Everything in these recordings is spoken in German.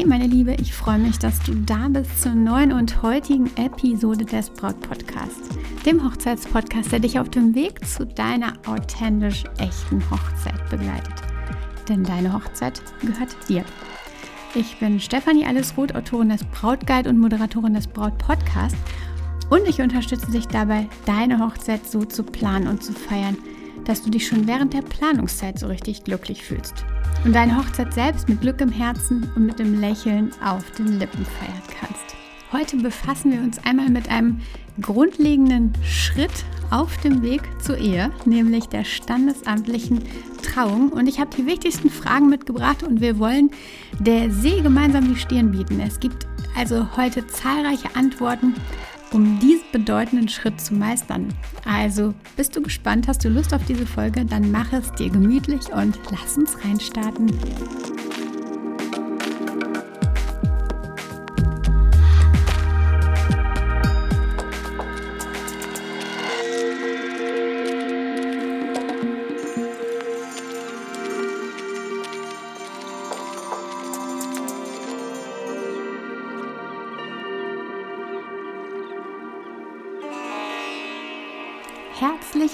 Hey meine Liebe, ich freue mich, dass du da bist zur neuen und heutigen Episode des Braut Podcasts, dem Hochzeitspodcast, der dich auf dem Weg zu deiner authentisch echten Hochzeit begleitet. Denn deine Hochzeit gehört dir. Ich bin Stefanie Allesroth, Autorin des Brautguide und Moderatorin des Braut Podcasts und ich unterstütze dich dabei, deine Hochzeit so zu planen und zu feiern, dass du dich schon während der Planungszeit so richtig glücklich fühlst und deine Hochzeit selbst mit Glück im Herzen und mit dem Lächeln auf den Lippen feiern kannst. Heute befassen wir uns einmal mit einem grundlegenden Schritt auf dem Weg zur Ehe, nämlich der standesamtlichen Trauung. Und ich habe die wichtigsten Fragen mitgebracht und wir wollen der See gemeinsam die Stirn bieten. Es gibt also heute zahlreiche Antworten um diesen bedeutenden Schritt zu meistern. Also, bist du gespannt? Hast du Lust auf diese Folge? Dann mach es dir gemütlich und lass uns reinstarten.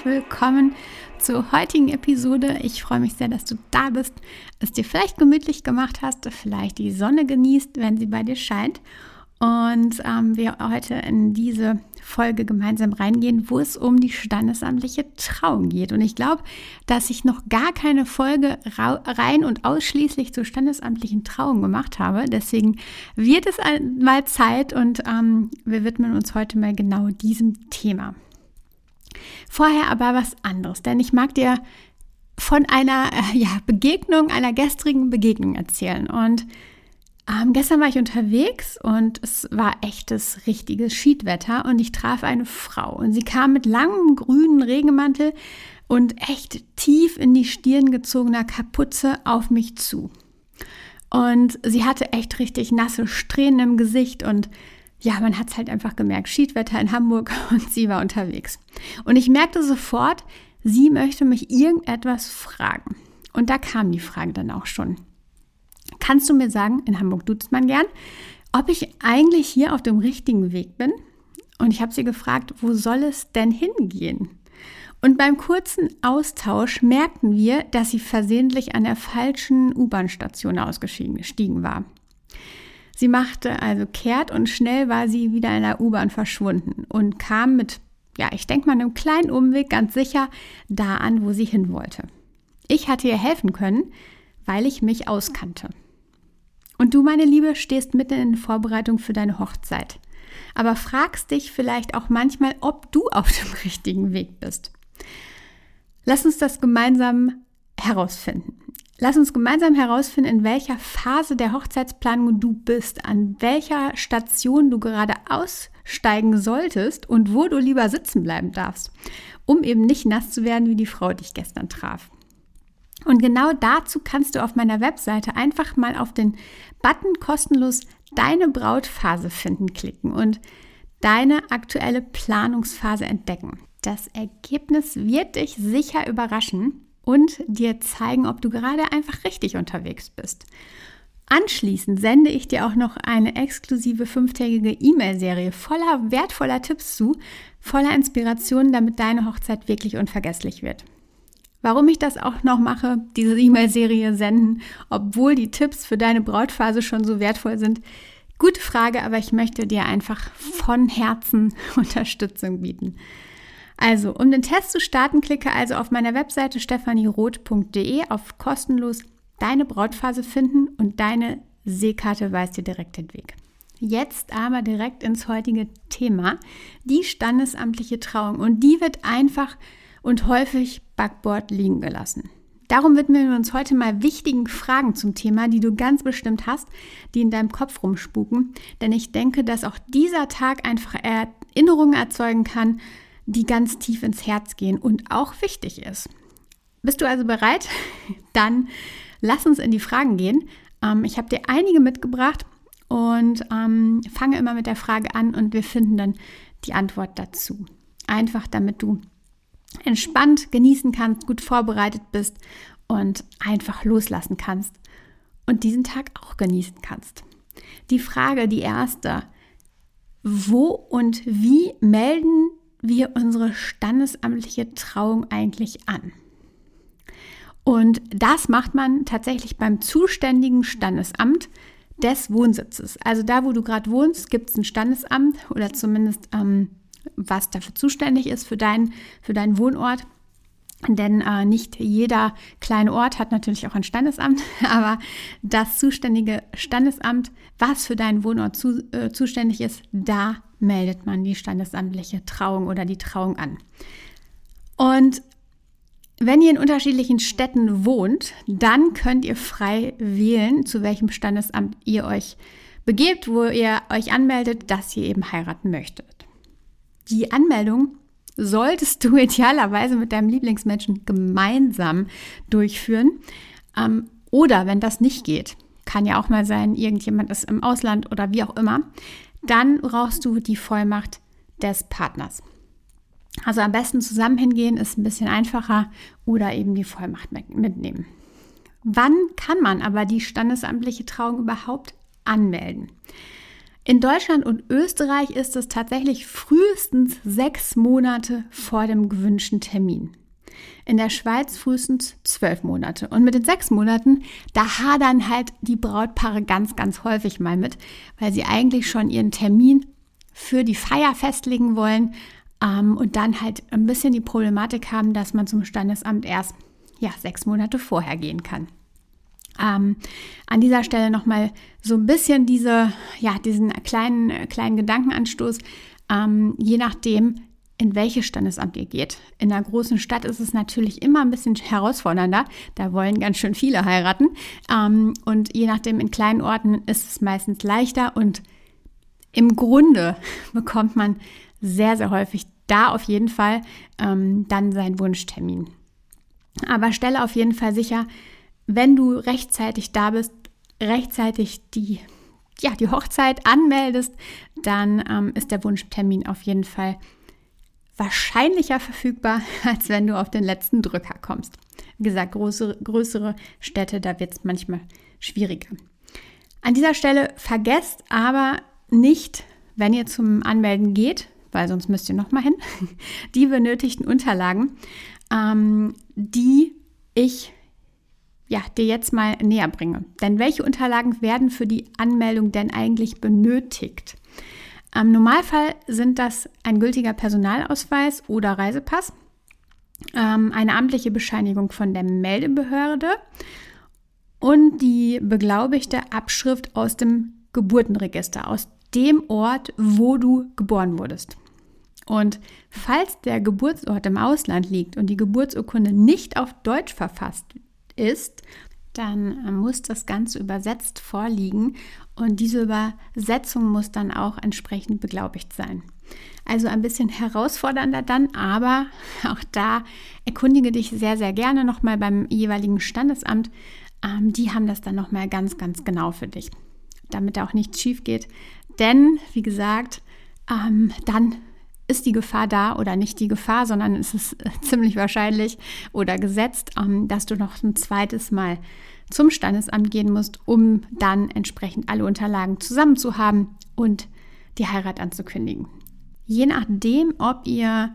Willkommen zur heutigen Episode. Ich freue mich sehr, dass du da bist, es dir vielleicht gemütlich gemacht hast, vielleicht die Sonne genießt, wenn sie bei dir scheint. Und ähm, wir heute in diese Folge gemeinsam reingehen, wo es um die standesamtliche Trauung geht. Und ich glaube, dass ich noch gar keine Folge rein und ausschließlich zur standesamtlichen Trauung gemacht habe. Deswegen wird es mal Zeit und ähm, wir widmen uns heute mal genau diesem Thema. Vorher aber was anderes, denn ich mag dir von einer äh, ja, Begegnung, einer gestrigen Begegnung erzählen. Und ähm, gestern war ich unterwegs und es war echtes, richtiges Schiedwetter und ich traf eine Frau und sie kam mit langem grünen Regenmantel und echt tief in die Stirn gezogener Kapuze auf mich zu. Und sie hatte echt richtig nasse Strähnen im Gesicht und ja, man hat es halt einfach gemerkt, Schiedwetter in Hamburg und sie war unterwegs. Und ich merkte sofort, sie möchte mich irgendetwas fragen. Und da kam die Frage dann auch schon. Kannst du mir sagen, in Hamburg duzt man gern, ob ich eigentlich hier auf dem richtigen Weg bin? Und ich habe sie gefragt, wo soll es denn hingehen? Und beim kurzen Austausch merkten wir, dass sie versehentlich an der falschen U-Bahn-Station ausgestiegen war. Sie machte also kehrt und schnell war sie wieder in der U-Bahn verschwunden und kam mit, ja, ich denke mal, einem kleinen Umweg ganz sicher da an, wo sie hin wollte. Ich hatte ihr helfen können, weil ich mich auskannte. Und du, meine Liebe, stehst mitten in Vorbereitung für deine Hochzeit. Aber fragst dich vielleicht auch manchmal, ob du auf dem richtigen Weg bist. Lass uns das gemeinsam herausfinden. Lass uns gemeinsam herausfinden, in welcher Phase der Hochzeitsplanung du bist, an welcher Station du gerade aussteigen solltest und wo du lieber sitzen bleiben darfst, um eben nicht nass zu werden, wie die Frau dich gestern traf. Und genau dazu kannst du auf meiner Webseite einfach mal auf den Button kostenlos deine Brautphase finden klicken und deine aktuelle Planungsphase entdecken. Das Ergebnis wird dich sicher überraschen und dir zeigen, ob du gerade einfach richtig unterwegs bist. Anschließend sende ich dir auch noch eine exklusive fünftägige E-Mail-Serie voller wertvoller Tipps zu, voller Inspiration, damit deine Hochzeit wirklich unvergesslich wird. Warum ich das auch noch mache, diese E-Mail-Serie senden, obwohl die Tipps für deine Brautphase schon so wertvoll sind, gute Frage, aber ich möchte dir einfach von Herzen Unterstützung bieten. Also, um den Test zu starten, klicke also auf meiner Webseite stefanieroth.de auf kostenlos deine Brautphase finden und deine Seekarte weist dir direkt den Weg. Jetzt aber direkt ins heutige Thema, die standesamtliche Trauung. Und die wird einfach und häufig Backbord liegen gelassen. Darum widmen wir uns heute mal wichtigen Fragen zum Thema, die du ganz bestimmt hast, die in deinem Kopf rumspuken. Denn ich denke, dass auch dieser Tag einfach Erinnerungen erzeugen kann, die ganz tief ins Herz gehen und auch wichtig ist. Bist du also bereit? Dann lass uns in die Fragen gehen. Ähm, ich habe dir einige mitgebracht und ähm, fange immer mit der Frage an und wir finden dann die Antwort dazu. Einfach damit du entspannt genießen kannst, gut vorbereitet bist und einfach loslassen kannst und diesen Tag auch genießen kannst. Die Frage, die erste, wo und wie melden wir unsere standesamtliche Trauung eigentlich an? Und das macht man tatsächlich beim zuständigen Standesamt des Wohnsitzes. Also da, wo du gerade wohnst, gibt es ein Standesamt oder zumindest ähm, was dafür zuständig ist für, dein, für deinen Wohnort. Denn äh, nicht jeder kleine Ort hat natürlich auch ein Standesamt, aber das zuständige Standesamt, was für deinen Wohnort zu, äh, zuständig ist, da meldet man die standesamtliche Trauung oder die Trauung an. Und wenn ihr in unterschiedlichen Städten wohnt, dann könnt ihr frei wählen, zu welchem Standesamt ihr euch begebt, wo ihr euch anmeldet, dass ihr eben heiraten möchtet. Die Anmeldung solltest du idealerweise mit deinem Lieblingsmenschen gemeinsam durchführen. Ähm, oder wenn das nicht geht, kann ja auch mal sein, irgendjemand ist im Ausland oder wie auch immer, dann brauchst du die Vollmacht des Partners. Also am besten zusammen hingehen ist ein bisschen einfacher oder eben die Vollmacht mitnehmen. Wann kann man aber die standesamtliche Trauung überhaupt anmelden? In Deutschland und Österreich ist es tatsächlich frühestens sechs Monate vor dem gewünschten Termin. In der Schweiz frühestens zwölf Monate. Und mit den sechs Monaten, da hadern halt die Brautpaare ganz, ganz häufig mal mit, weil sie eigentlich schon ihren Termin für die Feier festlegen wollen ähm, und dann halt ein bisschen die Problematik haben, dass man zum Standesamt erst ja, sechs Monate vorher gehen kann. Ähm, an dieser Stelle nochmal so ein bisschen diese, ja, diesen kleinen, kleinen Gedankenanstoß, ähm, je nachdem, in welches Standesamt ihr geht. In einer großen Stadt ist es natürlich immer ein bisschen herausfordernder. Da wollen ganz schön viele heiraten. Ähm, und je nachdem, in kleinen Orten ist es meistens leichter. Und im Grunde bekommt man sehr, sehr häufig da auf jeden Fall ähm, dann seinen Wunschtermin. Aber stelle auf jeden Fall sicher, wenn du rechtzeitig da bist, rechtzeitig die, ja, die Hochzeit anmeldest, dann ähm, ist der Wunschtermin auf jeden Fall wahrscheinlicher verfügbar, als wenn du auf den letzten Drücker kommst. Wie gesagt, größere, größere Städte, da wird es manchmal schwieriger. An dieser Stelle vergesst aber nicht, wenn ihr zum Anmelden geht, weil sonst müsst ihr nochmal hin, die benötigten Unterlagen, ähm, die ich ja, dir jetzt mal näher bringe. Denn welche Unterlagen werden für die Anmeldung denn eigentlich benötigt? Im Normalfall sind das ein gültiger Personalausweis oder Reisepass, ähm, eine amtliche Bescheinigung von der Meldebehörde und die beglaubigte Abschrift aus dem Geburtenregister, aus dem Ort, wo du geboren wurdest. Und falls der Geburtsort im Ausland liegt und die Geburtsurkunde nicht auf Deutsch verfasst ist, dann äh, muss das Ganze übersetzt vorliegen und diese Übersetzung muss dann auch entsprechend beglaubigt sein. Also ein bisschen herausfordernder dann, aber auch da erkundige dich sehr, sehr gerne nochmal beim jeweiligen Standesamt. Ähm, die haben das dann nochmal ganz, ganz genau für dich, damit auch nichts schief geht. Denn, wie gesagt, ähm, dann ist die Gefahr da oder nicht die Gefahr, sondern es ist ziemlich wahrscheinlich oder gesetzt, ähm, dass du noch ein zweites Mal zum Standesamt gehen musst, um dann entsprechend alle Unterlagen zusammen zu haben und die Heirat anzukündigen. Je nachdem, ob ihr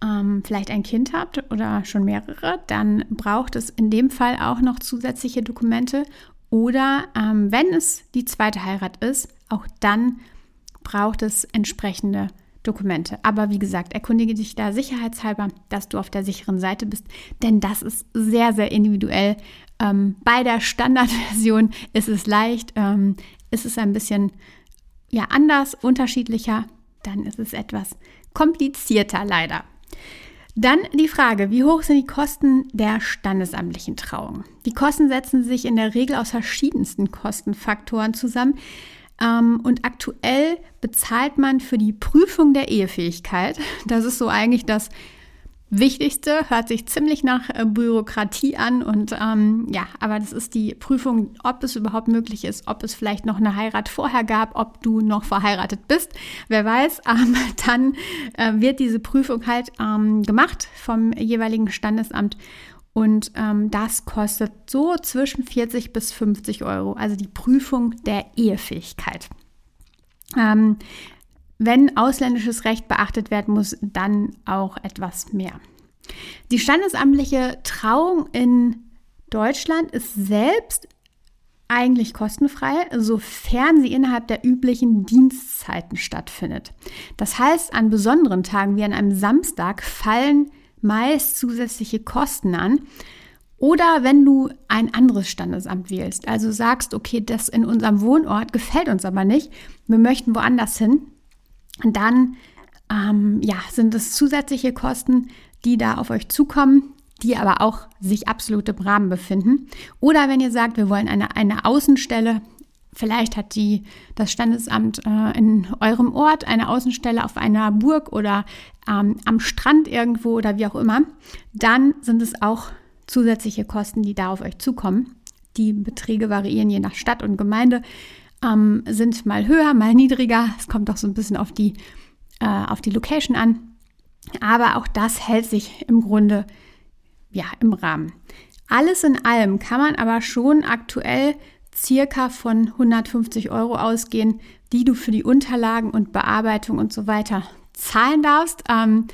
ähm, vielleicht ein Kind habt oder schon mehrere, dann braucht es in dem Fall auch noch zusätzliche Dokumente oder ähm, wenn es die zweite Heirat ist, auch dann braucht es entsprechende Dokumente. Aber wie gesagt, erkundige dich da sicherheitshalber, dass du auf der sicheren Seite bist, denn das ist sehr, sehr individuell. Ähm, bei der Standardversion ist es leicht, ähm, ist es ein bisschen ja, anders, unterschiedlicher, dann ist es etwas komplizierter leider. Dann die Frage, wie hoch sind die Kosten der standesamtlichen Trauung? Die Kosten setzen sich in der Regel aus verschiedensten Kostenfaktoren zusammen. Ähm, und aktuell bezahlt man für die Prüfung der Ehefähigkeit. Das ist so eigentlich das Wichtigste, hört sich ziemlich nach äh, Bürokratie an und ähm, ja, aber das ist die Prüfung, ob es überhaupt möglich ist, ob es vielleicht noch eine Heirat vorher gab, ob du noch verheiratet bist, wer weiß. Ähm, dann äh, wird diese Prüfung halt ähm, gemacht vom jeweiligen Standesamt Und ähm, das kostet so zwischen 40 bis 50 Euro, also die Prüfung der Ehefähigkeit. Ähm, wenn ausländisches Recht beachtet werden muss, dann auch etwas mehr. Die standesamtliche Trauung in Deutschland ist selbst eigentlich kostenfrei, sofern sie innerhalb der üblichen Dienstzeiten stattfindet. Das heißt, an besonderen Tagen wie an einem Samstag fallen meist zusätzliche Kosten an. Oder wenn du ein anderes Standesamt wählst, also sagst, okay, das in unserem Wohnort gefällt uns aber nicht, wir möchten woanders hin, dann ähm, ja, sind es zusätzliche Kosten, die da auf euch zukommen, die aber auch sich absolut im Rahmen befinden. Oder wenn ihr sagt, wir wollen eine, eine Außenstelle, vielleicht hat die, das Standesamt äh, in eurem Ort eine Außenstelle auf einer Burg oder ähm, am Strand irgendwo oder wie auch immer, dann sind es auch zusätzliche Kosten, die da auf euch zukommen. Die Beträge variieren je nach Stadt und Gemeinde, ähm, sind mal höher, mal niedriger. Es kommt auch so ein bisschen auf die, äh, auf die Location an. Aber auch das hält sich im Grunde ja, im Rahmen. Alles in allem kann man aber schon aktuell circa von 150 Euro ausgehen, die du für die Unterlagen und Bearbeitung und so weiter zahlen darfst. Ähm,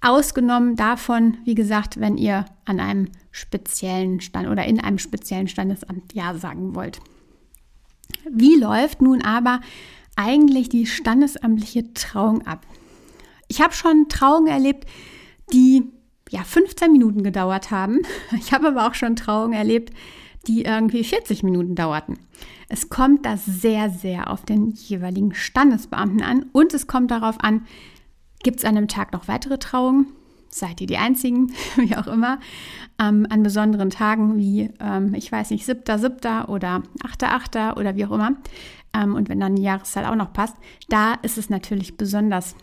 ausgenommen davon, wie gesagt, wenn ihr an einem speziellen Stand oder in einem speziellen Standesamt Ja sagen wollt. Wie läuft nun aber eigentlich die standesamtliche Trauung ab? Ich habe schon Trauungen erlebt, die ja 15 Minuten gedauert haben. Ich habe aber auch schon Trauungen erlebt, die irgendwie 40 Minuten dauerten. Es kommt da sehr, sehr auf den jeweiligen Standesbeamten an und es kommt darauf an, gibt es an einem Tag noch weitere Trauungen? Seid ihr die Einzigen, wie auch immer, ähm, an besonderen Tagen wie, ähm, ich weiß nicht, 7.7. oder 8.8. oder wie auch immer. Ähm, und wenn dann die Jahreszahl auch noch passt, da ist es natürlich besonders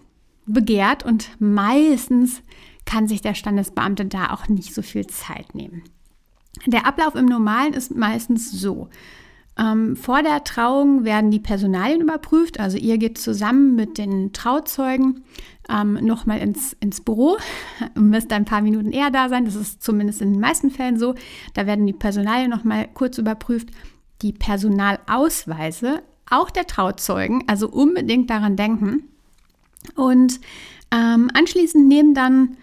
begehrt und meistens kann sich der Standesbeamte da auch nicht so viel Zeit nehmen. Der Ablauf im Normalen ist meistens so. Ähm, vor der Trauung werden die Personalien überprüft, also ihr geht zusammen mit den Trauzeugen ähm, nochmal ins, ins Büro, müsst ein paar Minuten eher da sein, das ist zumindest in den meisten Fällen so. Da werden die Personalien nochmal kurz überprüft, die Personalausweise, auch der Trauzeugen, also unbedingt daran denken. Und ähm, anschließend nehmen dann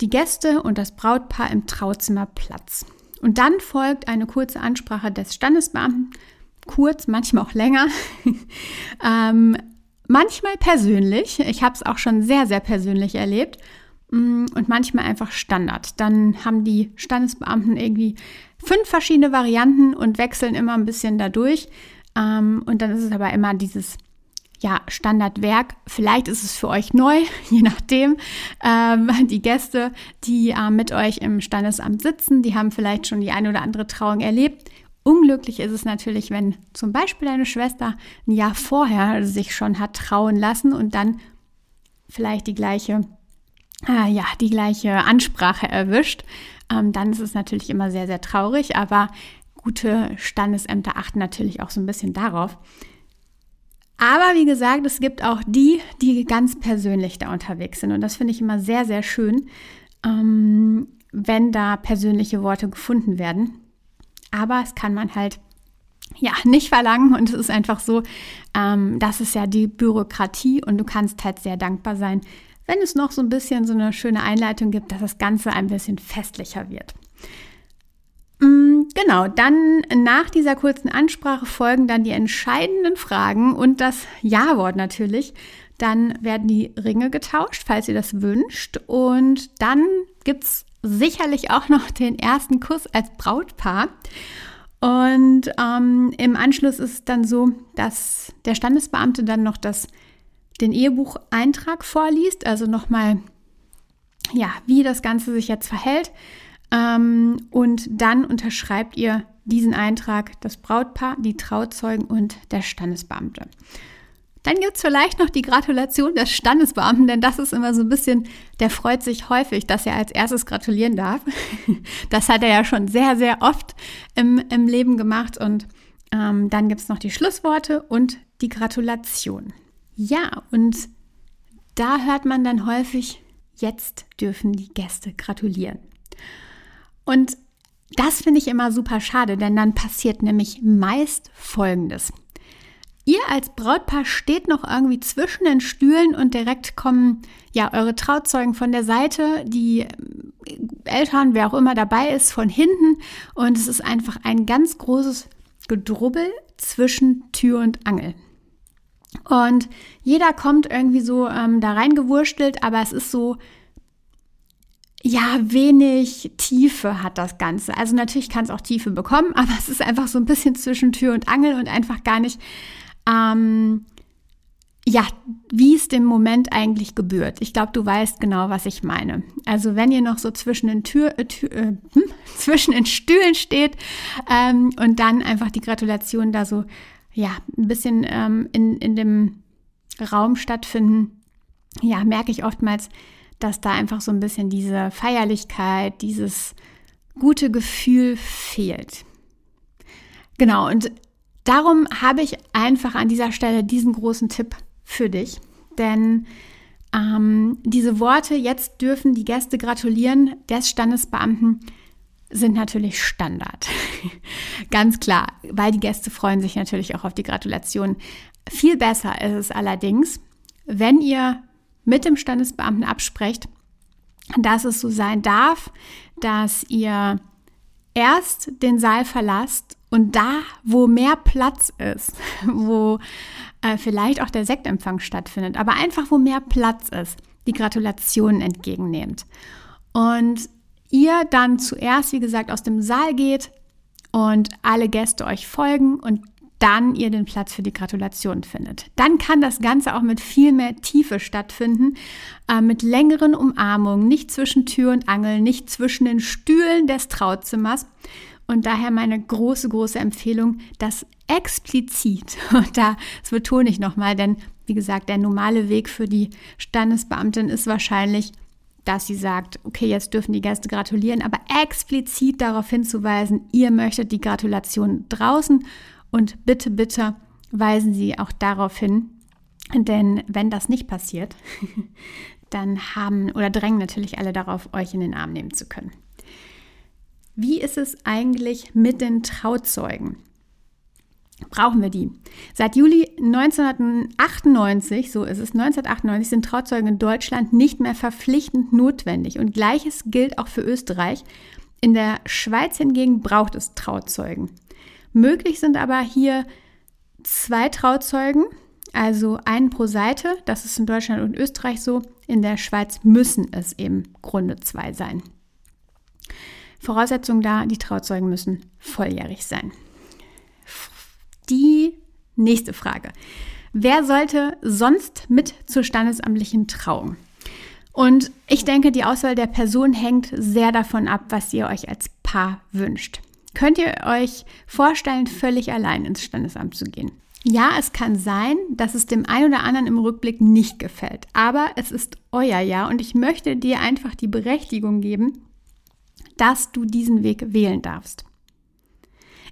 die Gäste und das Brautpaar im Trauzimmer Platz. Und dann folgt eine kurze Ansprache des Standesbeamten, kurz, manchmal auch länger, ähm, manchmal persönlich. Ich habe es auch schon sehr, sehr persönlich erlebt mm, und manchmal einfach Standard. Dann haben die Standesbeamten irgendwie fünf verschiedene Varianten und wechseln immer ein bisschen dadurch. Ähm, und dann ist es aber immer dieses ja, Standardwerk. Vielleicht ist es für euch neu, je nachdem. Ähm, die Gäste, die äh, mit euch im Standesamt sitzen, die haben vielleicht schon die eine oder andere Trauung erlebt. Unglücklich ist es natürlich, wenn zum Beispiel deine Schwester ein Jahr vorher sich schon hat trauen lassen und dann vielleicht die gleiche, äh, ja, die gleiche Ansprache erwischt. Ähm, dann ist es natürlich immer sehr, sehr traurig, aber gute Standesämter achten natürlich auch so ein bisschen darauf, aber wie gesagt, es gibt auch die, die ganz persönlich da unterwegs sind. Und das finde ich immer sehr, sehr schön, ähm, wenn da persönliche Worte gefunden werden. Aber es kann man halt ja nicht verlangen und es ist einfach so, ähm, das ist ja die Bürokratie und du kannst halt sehr dankbar sein, wenn es noch so ein bisschen so eine schöne Einleitung gibt, dass das Ganze ein bisschen festlicher wird. Genau, dann nach dieser kurzen Ansprache folgen dann die entscheidenden Fragen und das Ja-Wort natürlich. Dann werden die Ringe getauscht, falls ihr das wünscht. Und dann gibt es sicherlich auch noch den ersten Kuss als Brautpaar. Und ähm, im Anschluss ist es dann so, dass der Standesbeamte dann noch das, den Ehebucheintrag vorliest, also nochmal, ja, wie das Ganze sich jetzt verhält. Ähm, und dann unterschreibt ihr diesen Eintrag das Brautpaar, die Trauzeugen und der Standesbeamte. Dann gibt es vielleicht noch die Gratulation des Standesbeamten, denn das ist immer so ein bisschen, der freut sich häufig, dass er als erstes gratulieren darf. Das hat er ja schon sehr, sehr oft im, im Leben gemacht. Und ähm, dann gibt es noch die Schlussworte und die Gratulation. Ja, und da hört man dann häufig, jetzt dürfen die Gäste gratulieren. Und das finde ich immer super schade, denn dann passiert nämlich meist Folgendes. Ihr als Brautpaar steht noch irgendwie zwischen den Stühlen und direkt kommen ja eure Trauzeugen von der Seite, die Eltern, wer auch immer dabei ist, von hinten und es ist einfach ein ganz großes Gedrubbel zwischen Tür und Angel. Und jeder kommt irgendwie so ähm, da reingewurstelt, aber es ist so, ja, wenig Tiefe hat das Ganze. Also natürlich kann es auch Tiefe bekommen, aber es ist einfach so ein bisschen zwischen Tür und Angel und einfach gar nicht, ähm, ja, wie es dem Moment eigentlich gebührt. Ich glaube, du weißt genau, was ich meine. Also wenn ihr noch so zwischen den, Tür, äh, Tür, äh, hm, zwischen den Stühlen steht ähm, und dann einfach die Gratulation da so, ja, ein bisschen ähm, in, in dem Raum stattfinden, ja, merke ich oftmals, dass da einfach so ein bisschen diese Feierlichkeit, dieses gute Gefühl fehlt. Genau, und darum habe ich einfach an dieser Stelle diesen großen Tipp für dich. Denn ähm, diese Worte, jetzt dürfen die Gäste gratulieren, des Standesbeamten, sind natürlich Standard. Ganz klar, weil die Gäste freuen sich natürlich auch auf die Gratulation. Viel besser ist es allerdings, wenn ihr mit dem Standesbeamten absprecht, dass es so sein darf, dass ihr erst den Saal verlasst und da, wo mehr Platz ist, wo äh, vielleicht auch der Sektempfang stattfindet, aber einfach wo mehr Platz ist, die Gratulationen entgegennehmt. Und ihr dann zuerst, wie gesagt, aus dem Saal geht und alle Gäste euch folgen und dann ihr den Platz für die Gratulation findet. Dann kann das Ganze auch mit viel mehr Tiefe stattfinden, äh, mit längeren Umarmungen, nicht zwischen Tür und Angel, nicht zwischen den Stühlen des Trauzimmers. Und daher meine große, große Empfehlung, das explizit, und das betone ich nochmal, denn wie gesagt, der normale Weg für die Standesbeamtin ist wahrscheinlich, dass sie sagt, okay, jetzt dürfen die Gäste gratulieren, aber explizit darauf hinzuweisen, ihr möchtet die Gratulation draußen und bitte, bitte weisen Sie auch darauf hin, denn wenn das nicht passiert, dann haben oder drängen natürlich alle darauf, euch in den Arm nehmen zu können. Wie ist es eigentlich mit den Trauzeugen? Brauchen wir die? Seit Juli 1998, so ist es, 1998 sind Trauzeugen in Deutschland nicht mehr verpflichtend notwendig. Und gleiches gilt auch für Österreich. In der Schweiz hingegen braucht es Trauzeugen. Möglich sind aber hier zwei Trauzeugen, also einen pro Seite. Das ist in Deutschland und Österreich so. In der Schweiz müssen es eben Grunde zwei sein. Voraussetzung da, die Trauzeugen müssen volljährig sein. Die nächste Frage. Wer sollte sonst mit zur standesamtlichen Trauung? Und ich denke, die Auswahl der Person hängt sehr davon ab, was ihr euch als Paar wünscht. Könnt ihr euch vorstellen, völlig allein ins Standesamt zu gehen? Ja, es kann sein, dass es dem einen oder anderen im Rückblick nicht gefällt, aber es ist euer Jahr und ich möchte dir einfach die Berechtigung geben, dass du diesen Weg wählen darfst.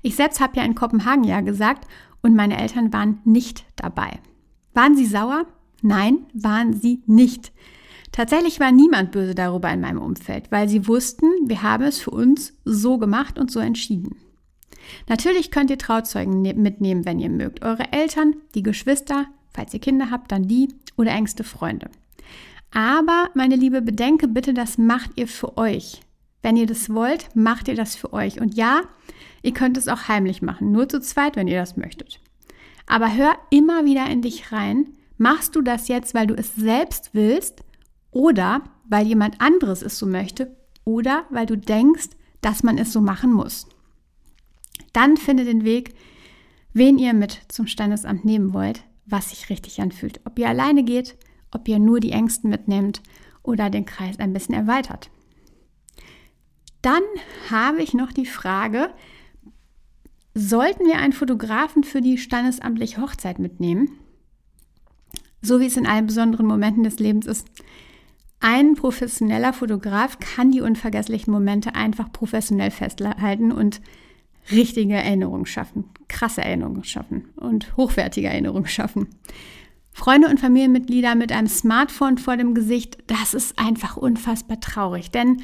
Ich selbst habe ja in Kopenhagen ja gesagt und meine Eltern waren nicht dabei. Waren sie sauer? Nein, waren sie nicht. Tatsächlich war niemand böse darüber in meinem Umfeld, weil sie wussten, wir haben es für uns so gemacht und so entschieden. Natürlich könnt ihr Trauzeugen ne-, mitnehmen, wenn ihr mögt. Eure Eltern, die Geschwister, falls ihr Kinder habt, dann die oder engste Freunde. Aber, meine Liebe, bedenke bitte, das macht ihr für euch. Wenn ihr das wollt, macht ihr das für euch. Und ja, ihr könnt es auch heimlich machen, nur zu zweit, wenn ihr das möchtet. Aber hör immer wieder in dich rein. Machst du das jetzt, weil du es selbst willst oder weil jemand anderes es so möchte oder weil du denkst, dass man es so machen muss. Dann finde den Weg, wen ihr mit zum Standesamt nehmen wollt, was sich richtig anfühlt. Ob ihr alleine geht, ob ihr nur die Ängsten mitnehmt oder den Kreis ein bisschen erweitert. Dann habe ich noch die Frage, sollten wir einen Fotografen für die standesamtliche Hochzeit mitnehmen? So wie es in allen besonderen Momenten des Lebens ist, ein professioneller Fotograf kann die unvergesslichen Momente einfach professionell festhalten und richtige Erinnerungen schaffen, krasse Erinnerungen schaffen und hochwertige Erinnerungen schaffen. Freunde und Familienmitglieder mit einem Smartphone vor dem Gesicht, das ist einfach unfassbar traurig, denn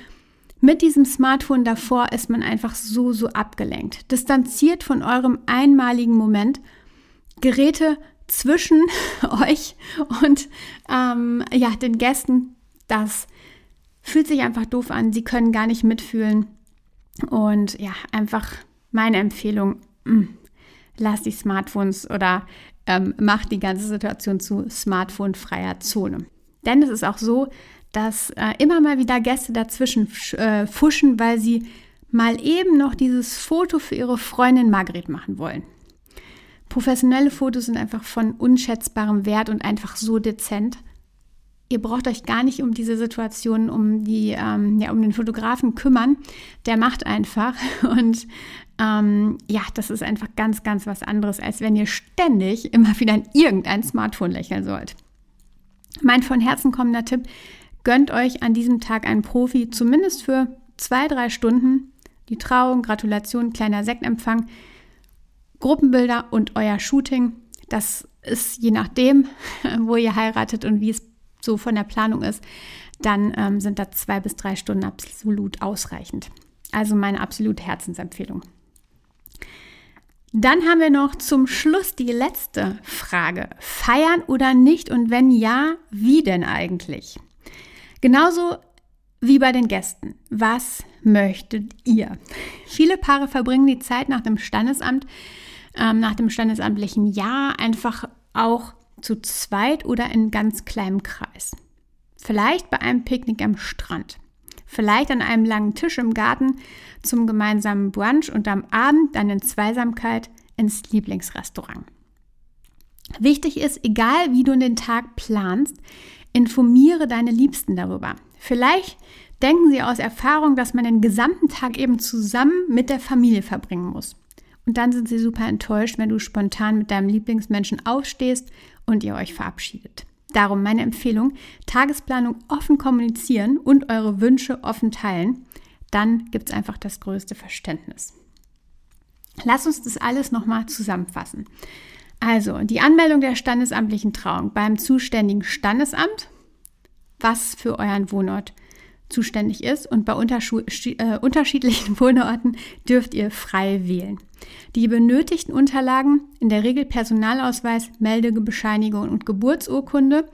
Mit diesem Smartphone davor ist man einfach so, so abgelenkt. Distanziert von eurem einmaligen Moment. Geräte zwischen euch und ähm, ja, den Gästen, das fühlt sich einfach doof an. Sie können gar nicht mitfühlen. Und ja, einfach meine Empfehlung, mh, mm, lasst die Smartphones oder ähm, macht die ganze Situation zu Smartphone-freier Zone. Denn es ist auch so, dass äh, immer mal wieder Gäste dazwischen äh, fuschen, weil sie mal eben noch dieses Foto für ihre Freundin Margret machen wollen. Professionelle Fotos sind einfach von unschätzbarem Wert und einfach so dezent. Ihr braucht euch gar nicht um diese Situation, um, die, ähm, ja, um den Fotografen kümmern. Der macht einfach. Und ähm, ja, das ist einfach ganz, ganz was anderes, als wenn ihr ständig immer wieder in irgendein Smartphone lächeln sollt. Mein von Herzen kommender Tipp, Gönnt euch an diesem Tag einen Profi, zumindest für zwei, drei Stunden. Die Trauung, Gratulation, kleiner Sektempfang, Gruppenbilder und euer Shooting. Das ist je nachdem, wo ihr heiratet und wie es so von der Planung ist, dann ähm, sind da zwei bis drei Stunden absolut ausreichend. Also meine absolute Herzensempfehlung. Dann haben wir noch zum Schluss die letzte Frage. Feiern oder nicht? Und wenn ja, wie denn eigentlich? Genauso wie bei den Gästen. Was möchtet ihr? Viele Paare verbringen die Zeit nach dem Standesamt, ähm, nach dem standesamtlichen Jahr einfach auch zu zweit oder in ganz kleinem Kreis. Vielleicht bei einem Picknick am Strand. Vielleicht an einem langen Tisch im Garten zum gemeinsamen Brunch und am Abend dann in Zweisamkeit ins Lieblingsrestaurant. Wichtig ist, egal wie du den Tag planst, Informiere deine Liebsten darüber. Vielleicht denken sie aus Erfahrung, dass man den gesamten Tag eben zusammen mit der Familie verbringen muss. Und dann sind sie super enttäuscht, wenn du spontan mit deinem Lieblingsmenschen aufstehst und ihr euch verabschiedet. Darum meine Empfehlung, Tagesplanung offen kommunizieren und eure Wünsche offen teilen. Dann gibt es einfach das größte Verständnis. Lass uns das alles nochmal zusammenfassen. Also die Anmeldung der standesamtlichen Trauung beim zuständigen Standesamt, was für euren Wohnort zuständig ist. Und bei äh, unterschiedlichen Wohnorten dürft ihr frei wählen. Die benötigten Unterlagen, in der Regel Personalausweis, Meldebescheinigung und Geburtsurkunde,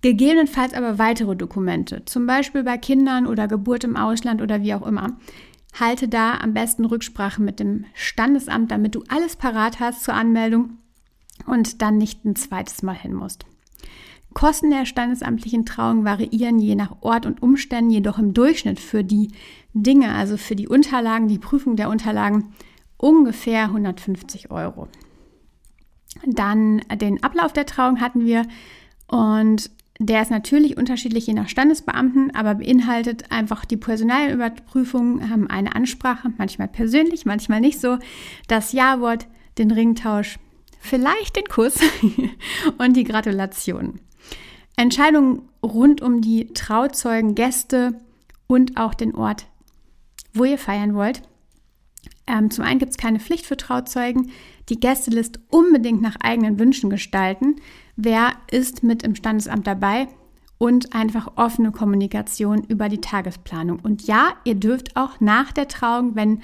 gegebenenfalls aber weitere Dokumente, zum Beispiel bei Kindern oder Geburt im Ausland oder wie auch immer. Halte da am besten Rücksprache mit dem Standesamt, damit du alles parat hast zur Anmeldung und dann nicht ein zweites Mal hin musst. Kosten der standesamtlichen Trauung variieren je nach Ort und Umständen, jedoch im Durchschnitt für die Dinge, also für die Unterlagen, die Prüfung der Unterlagen, ungefähr 150 Euro. Dann den Ablauf der Trauung hatten wir und der ist natürlich unterschiedlich je nach Standesbeamten, aber beinhaltet einfach die Personalüberprüfung, haben eine Ansprache, manchmal persönlich, manchmal nicht so, das Ja-Wort, den Ringtausch, vielleicht den Kuss und die Gratulation. Entscheidungen rund um die Trauzeugen, Gäste und auch den Ort, wo ihr feiern wollt. Ähm, zum einen gibt es keine Pflicht für Trauzeugen. Die Gästeliste unbedingt nach eigenen Wünschen gestalten. Wer ist mit im Standesamt dabei? Und einfach offene Kommunikation über die Tagesplanung. Und ja, ihr dürft auch nach der Trauung, wenn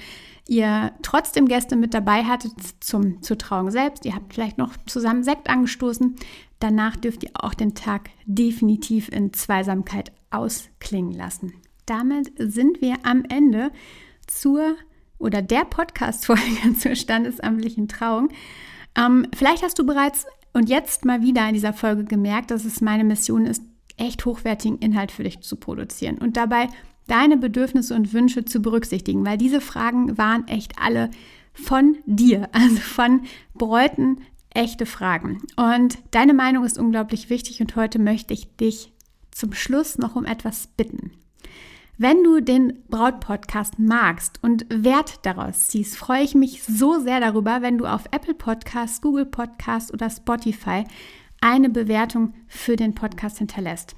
ihr trotzdem Gäste mit dabei hattet zum, zur Trauung selbst, ihr habt vielleicht noch zusammen Sekt angestoßen, danach dürft ihr auch den Tag definitiv in Zweisamkeit ausklingen lassen. Damit sind wir am Ende zur oder der Podcast-Folge zur standesamtlichen Trauung. Ähm, vielleicht hast du bereits und jetzt mal wieder in dieser Folge gemerkt, dass es meine Mission ist, echt hochwertigen Inhalt für dich zu produzieren und dabei deine Bedürfnisse und Wünsche zu berücksichtigen, weil diese Fragen waren echt alle von dir, also von Bräuten echte Fragen. Und deine Meinung ist unglaublich wichtig und heute möchte ich dich zum Schluss noch um etwas bitten. Wenn du den Braut-Podcast magst und Wert daraus ziehst, freue ich mich so sehr darüber, wenn du auf Apple Podcasts, Google Podcasts oder Spotify eine Bewertung für den Podcast hinterlässt.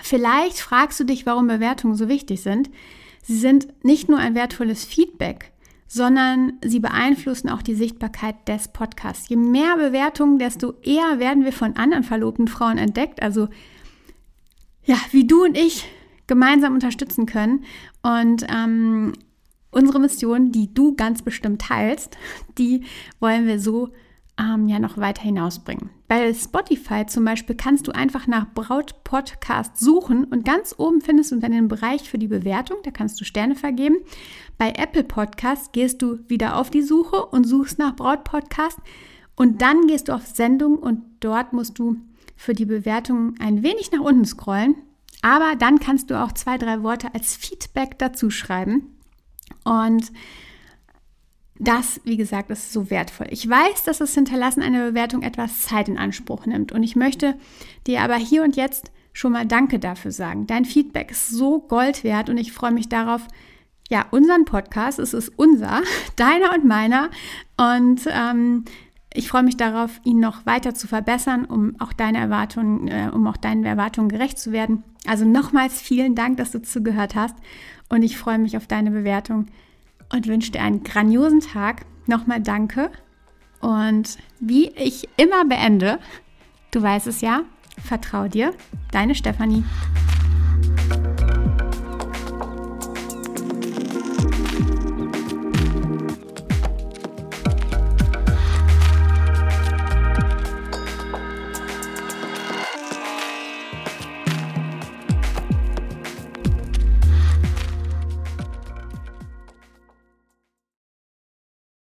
Vielleicht fragst du dich, warum Bewertungen so wichtig sind. Sie sind nicht nur ein wertvolles Feedback, sondern sie beeinflussen auch die Sichtbarkeit des Podcasts. Je mehr Bewertungen, desto eher werden wir von anderen verlobten Frauen entdeckt. Also ja, wie du und ich gemeinsam unterstützen können. Und ähm, unsere Mission, die du ganz bestimmt teilst, die wollen wir so ähm, ja noch weiter hinausbringen. Bei Spotify zum Beispiel kannst du einfach nach Braut Podcast suchen und ganz oben findest du dann den Bereich für die Bewertung, da kannst du Sterne vergeben. Bei Apple Podcast gehst du wieder auf die Suche und suchst nach Braut Podcast und dann gehst du auf Sendung und dort musst du für die Bewertung ein wenig nach unten scrollen. Aber dann kannst du auch zwei, drei Worte als Feedback dazu schreiben. Und das, wie gesagt, ist so wertvoll. Ich weiß, dass das Hinterlassen einer Bewertung etwas Zeit in Anspruch nimmt. Und ich möchte dir aber hier und jetzt schon mal Danke dafür sagen. Dein Feedback ist so Gold wert und ich freue mich darauf, ja, unseren Podcast, es ist unser, deiner und meiner. Und ähm, ich freue mich darauf, ihn noch weiter zu verbessern, um auch deine Erwartungen, äh, um auch deinen Erwartungen gerecht zu werden. Also nochmals vielen Dank, dass du zugehört hast und ich freue mich auf deine Bewertung und wünsche dir einen grandiosen Tag. Nochmal danke. Und wie ich immer beende, du weißt es ja, vertrau dir, deine Stefanie.